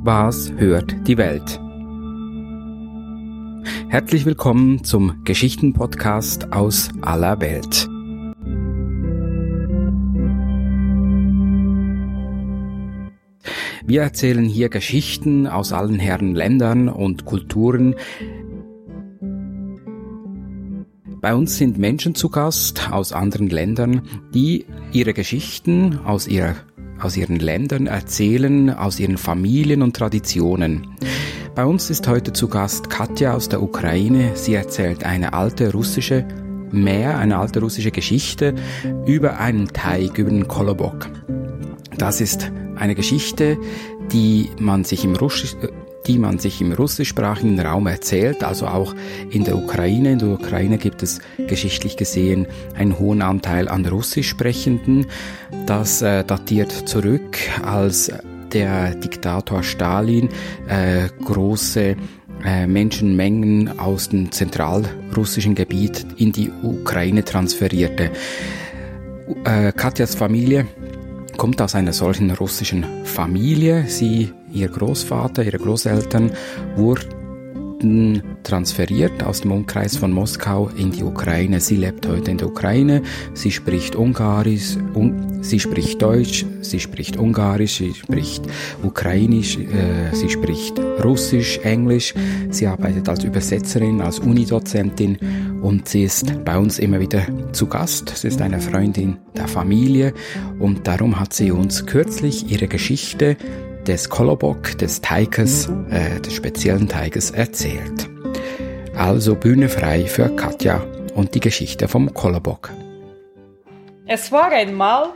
Was hört die Welt? Herzlich willkommen zum Geschichtenpodcast aus aller Welt. Wir erzählen hier Geschichten aus allen Herren Ländern und Kulturen. Bei uns sind Menschen zu Gast aus anderen Ländern, die ihre Geschichten aus ihrer aus ihren Ländern erzählen, aus ihren Familien und Traditionen. Bei uns ist heute zu Gast Katja aus der Ukraine. Sie erzählt eine alte russische Meer, eine alte russische Geschichte über einen Teig, über den Kolobok. Das ist eine Geschichte, die man sich im Russisch, die man sich im russischsprachigen Raum erzählt, also auch in der Ukraine. In der Ukraine gibt es geschichtlich gesehen einen hohen Anteil an Russisch sprechenden. Das äh, datiert zurück, als der Diktator Stalin äh, große äh, Menschenmengen aus dem zentralrussischen Gebiet in die Ukraine transferierte. Äh, Katjas Familie kommt aus einer solchen russischen Familie. Sie, ihr Großvater, ihre Großeltern wurden transferiert aus dem Umkreis von Moskau in die Ukraine. Sie lebt heute in der Ukraine. Sie spricht Ungarisch, un sie spricht Deutsch, sie spricht Ungarisch, sie spricht Ukrainisch, äh, sie spricht Russisch, Englisch. Sie arbeitet als Übersetzerin, als Unidozentin und sie ist bei uns immer wieder zu Gast. Sie ist eine Freundin der Familie und darum hat sie uns kürzlich ihre Geschichte des Kolobok, des Teiges, äh, des speziellen Teiges erzählt. Also Bühne frei für Katja und die Geschichte vom Kolobok. Es war einmal,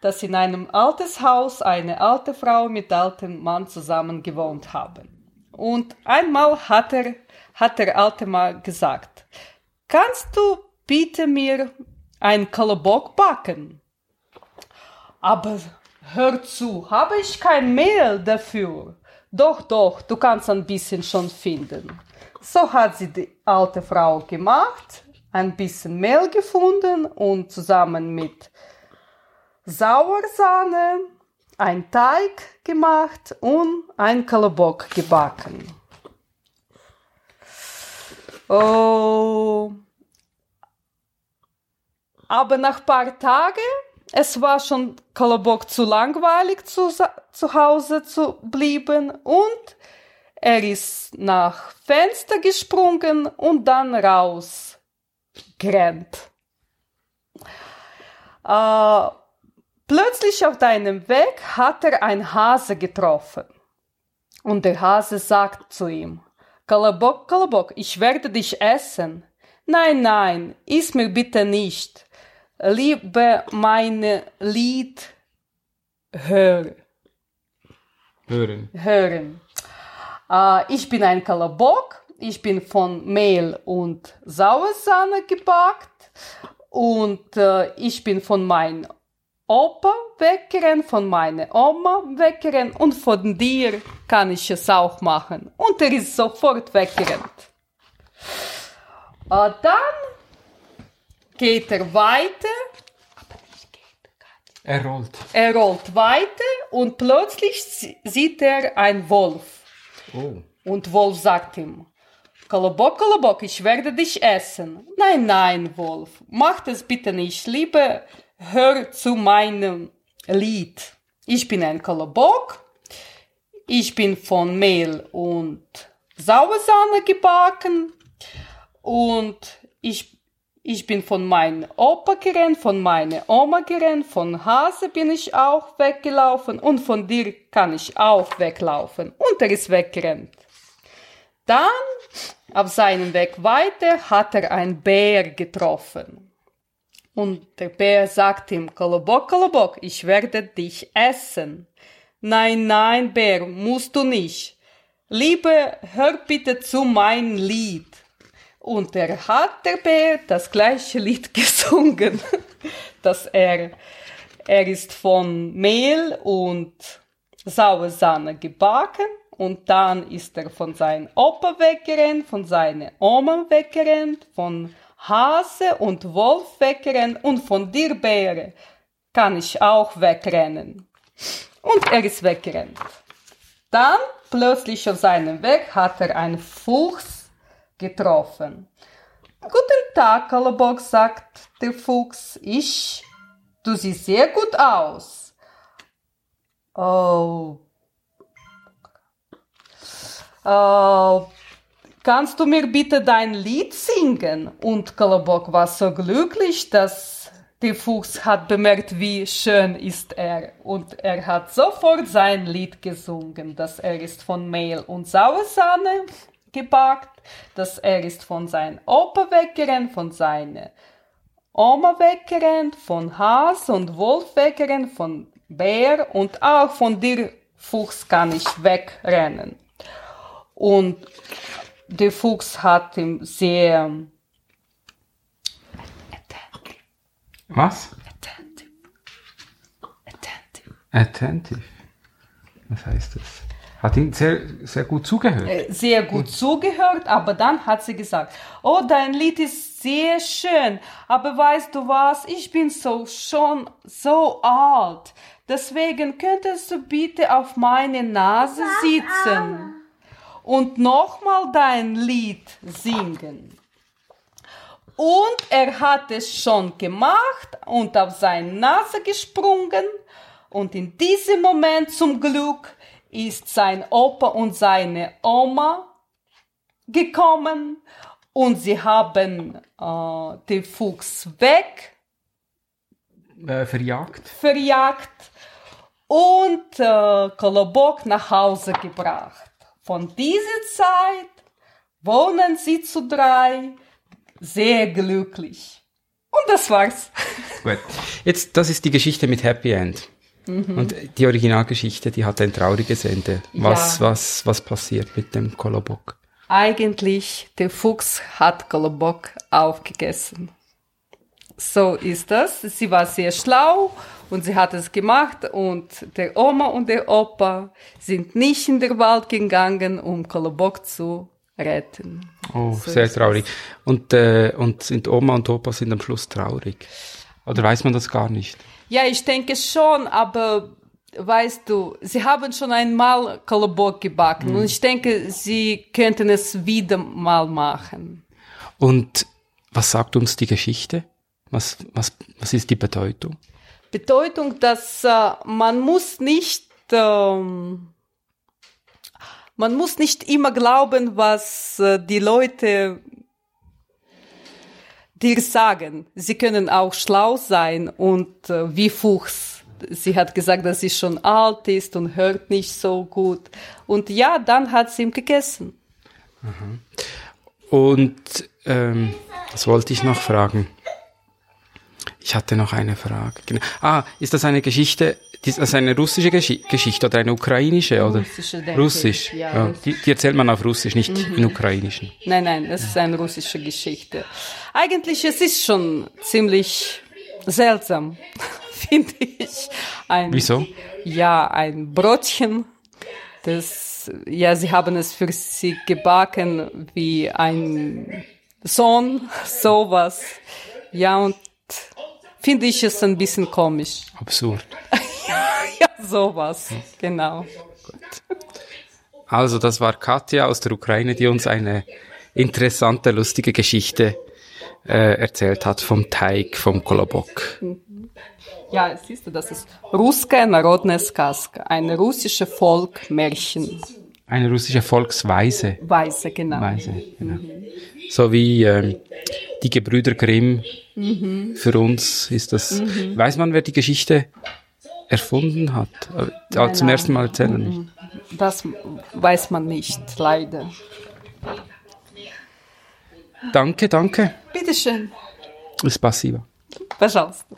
dass in einem altes Haus eine alte Frau mit altem Mann zusammen gewohnt haben. Und einmal hat, er, hat der alte Mann gesagt, kannst du bitte mir ein Kolobok backen? Aber Hör zu, habe ich kein Mehl dafür? Doch, doch, du kannst ein bisschen schon finden. So hat sie die alte Frau gemacht, ein bisschen Mehl gefunden und zusammen mit Sauersahne ein Teig gemacht und ein Kalabock gebacken. Oh. Aber nach paar Tagen es war schon Kolobok zu langweilig zu, zu Hause zu bleiben und er ist nach Fenster gesprungen und dann raus gerannt. Äh, plötzlich auf deinem Weg hat er ein Hase getroffen. Und der Hase sagt zu ihm, Kolobok, Kolobok, ich werde dich essen. Nein, nein, iss mir bitte nicht liebe meine Lied hören. Hören. Hören. Äh, ich bin ein Kalabok. Ich bin von Mehl und Sauersahne gebackt. Und äh, ich bin von meinem Opa weggerannt, von meiner Oma weggerannt und von dir kann ich es auch machen. Und er ist sofort weggerannt. Äh, dann geht er weiter. Er rollt. Er rollt weiter und plötzlich sieht er einen Wolf. Oh. Und Wolf sagt ihm, Kolobok, Kolobok, ich werde dich essen. Nein, nein, Wolf, mach das bitte nicht. Lieber hör zu meinem Lied. Ich bin ein Kolobok. Ich bin von Mehl und Sauersahne gebacken. Und ich ich bin von meinem Opa gerannt, von meiner Oma gerannt, von Hase bin ich auch weggelaufen und von dir kann ich auch weglaufen. Und er ist weggerannt. Dann, auf seinem Weg weiter, hat er einen Bär getroffen. Und der Bär sagt ihm, Kolobok, Kolobok, ich werde dich essen. Nein, nein, Bär, musst du nicht. Liebe, hör bitte zu mein Lied. Und er hat der Bär das gleiche Lied gesungen, dass er, er ist von Mehl und Sauersahne gebacken und dann ist er von seinem Opa weggerannt, von seiner Oma weggerannt, von Hase und Wolf weggerannt und von dir Bäre kann ich auch wegrennen. Und er ist weggerannt. Dann plötzlich auf seinem Weg hat er einen Fuchs getroffen. Guten Tag, Kolobok, sagt der Fuchs. Ich, du siehst sehr gut aus. Oh. Oh. Kannst du mir bitte dein Lied singen? Und Kolobok war so glücklich, dass der Fuchs hat bemerkt, wie schön ist er. Und er hat sofort sein Lied gesungen, dass er ist von Mehl und Sauersahne gebackt, dass er ist von seinem Opa weggerannt, von seiner Oma weggerannt, von Has und Wolf weggerannt, von Bär und auch von dir Fuchs kann ich wegrennen. Und der Fuchs hat ihm sehr Was? attentive, attentive, Attentive. Was heißt das? Hat ihn sehr, sehr gut zugehört. äh, sehr gut zugehört, aber dann hat sie gesagt, oh, dein Lied ist sehr schön, aber weißt du was, ich bin so schon so alt, deswegen könntest du bitte auf meine Nase sitzen und nochmal dein Lied singen. Und er hat es schon gemacht und auf seine Nase gesprungen. Und in diesem Moment zum Glück ist sein Opa und seine Oma gekommen und sie haben äh, den Fuchs weg Äh, verjagt. verjagt und äh, Kolobok nach Hause gebracht. Von dieser Zeit wohnen sie zu drei sehr glücklich. Und das war's. Gut. Jetzt, das ist die Geschichte mit Happy End. Und die Originalgeschichte, die hat ein trauriges Ende. Was, Ja. was, was passiert mit dem Kolobok? Eigentlich, der Fuchs hat Kolobok aufgegessen. So ist das. Sie war sehr schlau und sie hat es gemacht und der Oma und der Opa sind nicht in den Wald gegangen, um Kolobok zu retten. Oh, So sehr traurig. Und, äh, und sind Oma und Opa sind am Schluss traurig? Oder weiß man das gar nicht? Ja, ich denke schon, aber weißt du, sie haben schon einmal Kolobok gebacken und ich denke, sie könnten es wieder mal machen. Und was sagt uns die Geschichte? Was, was, was ist die Bedeutung? Bedeutung, dass äh, man muss nicht ähm, man muss nicht immer glauben, was äh, die Leute dir sagen. Sie können auch schlau sein und äh, wie Fuchs. Sie hat gesagt, dass sie schon alt ist und hört nicht so gut. Und ja, dann hat sie ihm gegessen. Und ähm, was wollte ich noch fragen? Ich hatte noch eine Frage. Genau. Ah, ist das eine Geschichte, ist das eine russische Geschi Geschichte oder eine ukrainische? Oder? Russische, denke ich. Russisch. Ja, Ja, Russisch. die, die erzählt man auf Russisch, nicht in ukrainischen. Nein, nein, das ist eine russische Geschichte. Eigentlich, es ist schon ziemlich seltsam, finde ich. Ein, Wieso? Ja, ein Brotchen, das, ja, sie haben es für sie gebacken wie ein Sohn, sowas. Ja, und finde ich es ein bisschen komisch. Absurd. Ja, sowas, genau. Also, das war Katja aus der Ukraine, die uns eine interessante, lustige Geschichte äh, erzählt hat vom Teig, vom Kolobok. Ja, siehst du, das ist Russkая народная сказка, ein russisches Volkmärchen. Eine russische Volksweise. Weise, genau. Weise, genau. So wie ähm, die Gebrüder Grimm. Für uns ist das. Weiß man, wer die Geschichte erfunden hat? Äh, Nein, zum nein. ersten Mal erzählen nicht. Das weiß man nicht, leider. Danke, danke. Bitteschön. Spasiba. Пожалуйста.